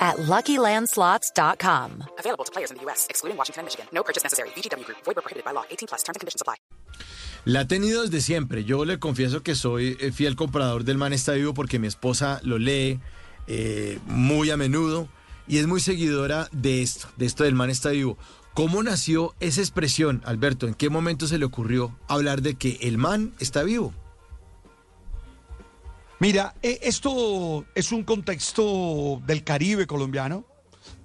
at LuckyLandSlots.com. Available to players in the U.S., excluding Washington and Michigan. No purchase necessary. VGW Group. Void prohibited by law. 18 plus. Terms and conditions apply. La ha tenido desde siempre. Yo le confieso que soy eh, fiel comprador del Man está vivo porque mi esposa lo lee eh, muy a menudo y es muy seguidora de esto, de esto del Man está vivo. ¿Cómo nació esa expresión, Alberto? ¿En qué momento se le ocurrió hablar de que el man está vivo? Mira, eh, esto es un contexto del Caribe colombiano.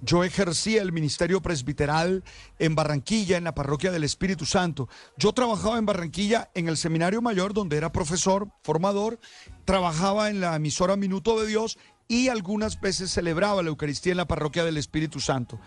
Yo ejercía el ministerio presbiteral en Barranquilla, en la parroquia del Espíritu Santo. Yo trabajaba en Barranquilla en el seminario mayor, donde era profesor, formador, trabajaba en la emisora Minuto de Dios y algunas veces celebraba la Eucaristía en la parroquia del Espíritu Santo.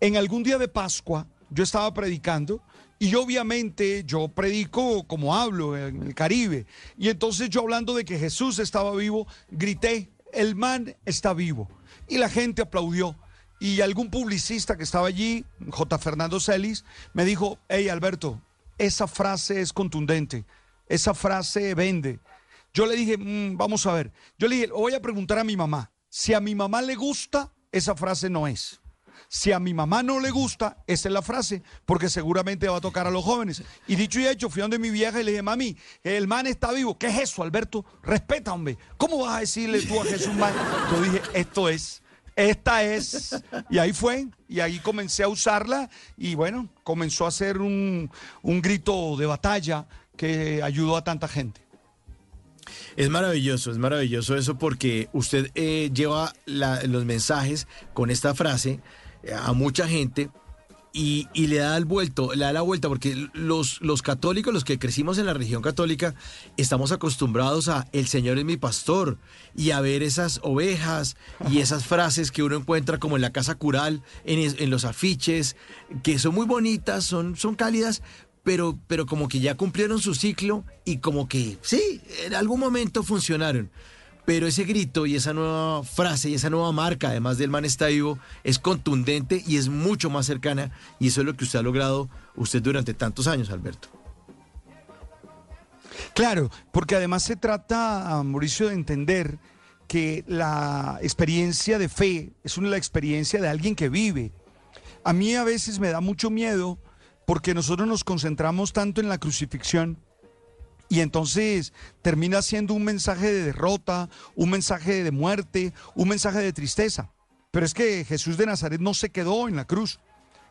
En algún día de Pascua yo estaba predicando y obviamente yo predico como hablo en el Caribe. Y entonces yo hablando de que Jesús estaba vivo, grité, el man está vivo. Y la gente aplaudió. Y algún publicista que estaba allí, J. Fernando Celis, me dijo, hey Alberto, esa frase es contundente, esa frase vende. Yo le dije, "Mm, vamos a ver, yo le dije, voy a preguntar a mi mamá, si a mi mamá le gusta, esa frase no es. Si a mi mamá no le gusta, esa es la frase, porque seguramente va a tocar a los jóvenes. Y dicho y hecho, fui donde mi vieja y le dije, mami, el man está vivo. ¿Qué es eso, Alberto? Respeta, hombre. ¿Cómo vas a decirle tú a Jesús man? Yo dije, esto es, esta es. Y ahí fue, y ahí comencé a usarla, y bueno, comenzó a ser un, un grito de batalla que ayudó a tanta gente. Es maravilloso, es maravilloso eso porque usted eh, lleva los mensajes con esta frase a mucha gente y, y le da el vuelto, le da la vuelta porque los, los católicos, los que crecimos en la religión católica, estamos acostumbrados a el Señor es mi pastor y a ver esas ovejas y esas frases que uno encuentra como en la casa cural, en, en los afiches, que son muy bonitas, son, son cálidas, pero, pero como que ya cumplieron su ciclo y como que sí, en algún momento funcionaron. Pero ese grito y esa nueva frase y esa nueva marca, además del man está vivo, es contundente y es mucho más cercana. Y eso es lo que usted ha logrado usted durante tantos años, Alberto. Claro, porque además se trata, ah, Mauricio, de entender que la experiencia de fe es una la experiencia de alguien que vive. A mí a veces me da mucho miedo porque nosotros nos concentramos tanto en la crucifixión y entonces termina siendo un mensaje de derrota, un mensaje de muerte, un mensaje de tristeza. Pero es que Jesús de Nazaret no se quedó en la cruz.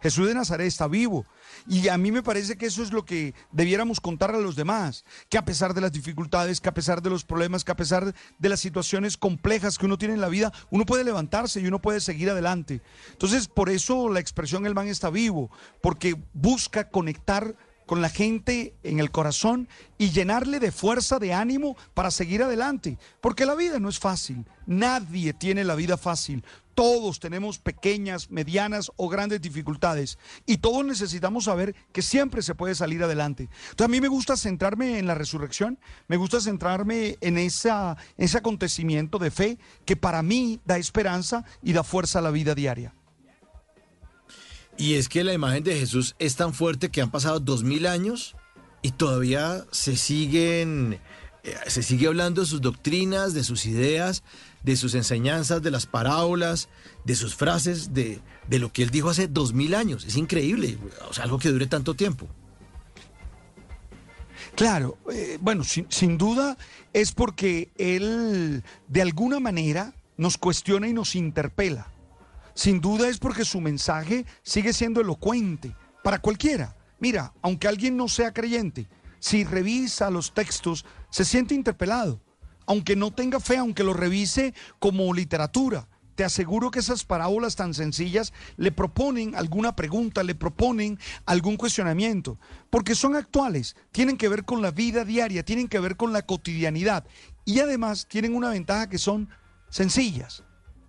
Jesús de Nazaret está vivo. Y a mí me parece que eso es lo que debiéramos contar a los demás, que a pesar de las dificultades, que a pesar de los problemas, que a pesar de las situaciones complejas que uno tiene en la vida, uno puede levantarse y uno puede seguir adelante. Entonces, por eso la expresión el man está vivo, porque busca conectar con la gente en el corazón y llenarle de fuerza, de ánimo para seguir adelante. Porque la vida no es fácil. Nadie tiene la vida fácil. Todos tenemos pequeñas, medianas o grandes dificultades. Y todos necesitamos saber que siempre se puede salir adelante. Entonces a mí me gusta centrarme en la resurrección. Me gusta centrarme en ese acontecimiento de fe que para mí da esperanza y da fuerza a la vida diaria. Y es que la imagen de Jesús es tan fuerte que han pasado dos mil años y todavía se siguen, eh, se sigue hablando de sus doctrinas, de sus ideas, de sus enseñanzas, de las parábolas, de sus frases, de, de lo que él dijo hace dos mil años. Es increíble, o sea, algo que dure tanto tiempo. Claro, eh, bueno, sin, sin duda es porque él de alguna manera nos cuestiona y nos interpela. Sin duda es porque su mensaje sigue siendo elocuente para cualquiera. Mira, aunque alguien no sea creyente, si revisa los textos, se siente interpelado. Aunque no tenga fe, aunque lo revise como literatura, te aseguro que esas parábolas tan sencillas le proponen alguna pregunta, le proponen algún cuestionamiento, porque son actuales, tienen que ver con la vida diaria, tienen que ver con la cotidianidad y además tienen una ventaja que son sencillas,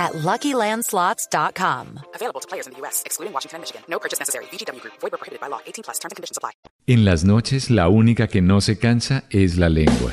at LuckyLandSlots.com. Available to players in the U.S., excluding Washington and Michigan. No purchase necessary. VGW Group. Void prohibited by law. 18 plus. Terms and conditions apply. En las noches, la única que no se cansa es la lengua.